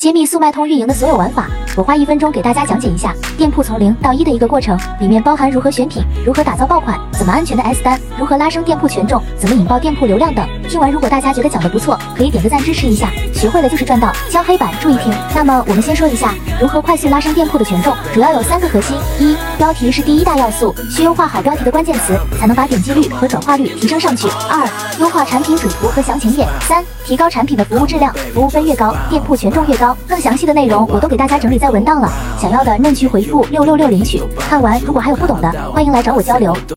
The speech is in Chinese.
揭秘速卖通运营的所有玩法，我花一分钟给大家讲解一下。店铺从零到一的一个过程，里面包含如何选品、如何打造爆款、怎么安全的 S 单、如何拉升店铺权重、怎么引爆店铺流量等。听完，如果大家觉得讲的不错，可以点个赞支持一下。学会了就是赚到，敲黑板注意听。那么我们先说一下如何快速拉升店铺的权重，主要有三个核心：一、标题是第一大要素，需优化好标题的关键词，才能把点击率和转化率提升上去；二、优化产品主图和详情页；三、提高产品的服务质量，服务分越高，店铺权重越高。更详细的内容我都给大家整理在文档了，想要的任去回复六六六领取。看完如果还有不懂的，欢迎来找我交流。